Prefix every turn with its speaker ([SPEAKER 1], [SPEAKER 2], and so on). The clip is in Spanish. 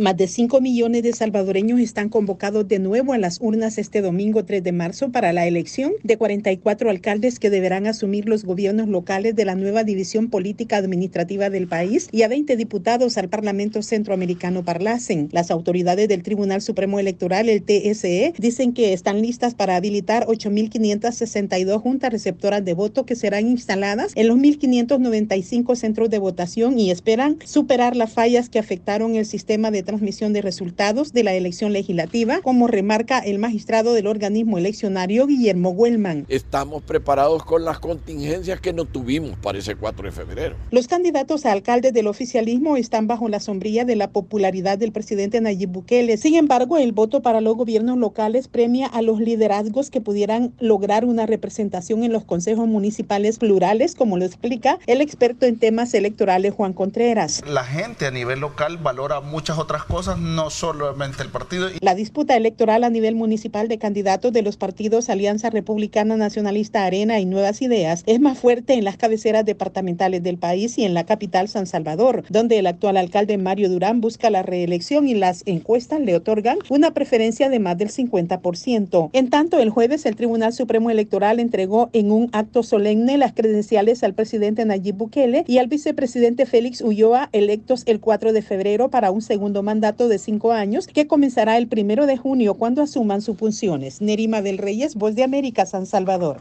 [SPEAKER 1] Más de 5 millones de salvadoreños están convocados de nuevo a las urnas este domingo 3 de marzo para la elección de 44 alcaldes que deberán asumir los gobiernos locales de la nueva división política administrativa del país y a 20 diputados al Parlamento Centroamericano Parlacen. Las autoridades del Tribunal Supremo Electoral, el TSE, dicen que están listas para habilitar 8.562 juntas receptoras de voto que serán instaladas en los 1.595 centros de votación y esperan superar las fallas que afectaron el sistema de transmisión de resultados de la elección legislativa, como remarca el magistrado del organismo eleccionario Guillermo Huelman.
[SPEAKER 2] Estamos preparados con las contingencias que no tuvimos para ese 4 de febrero.
[SPEAKER 1] Los candidatos a alcaldes del oficialismo están bajo la sombrilla de la popularidad del presidente Nayib Bukele. Sin embargo, el voto para los gobiernos locales premia a los liderazgos que pudieran lograr una representación en los consejos municipales plurales, como lo explica el experto en temas electorales Juan Contreras.
[SPEAKER 3] La gente a nivel local valora muchas otras cosas, no solamente el partido.
[SPEAKER 1] La disputa electoral a nivel municipal de candidatos de los partidos Alianza Republicana Nacionalista Arena y Nuevas Ideas es más fuerte en las cabeceras departamentales del país y en la capital San Salvador, donde el actual alcalde Mario Durán busca la reelección y las encuestas le otorgan una preferencia de más del 50%. En tanto, el jueves el Tribunal Supremo Electoral entregó en un acto solemne las credenciales al presidente Nayib Bukele y al vicepresidente Félix Ulloa, electos el 4 de febrero para un mandato de cinco años que comenzará el primero de junio cuando asuman sus funciones. Nerima del Reyes, Voz de América, San Salvador.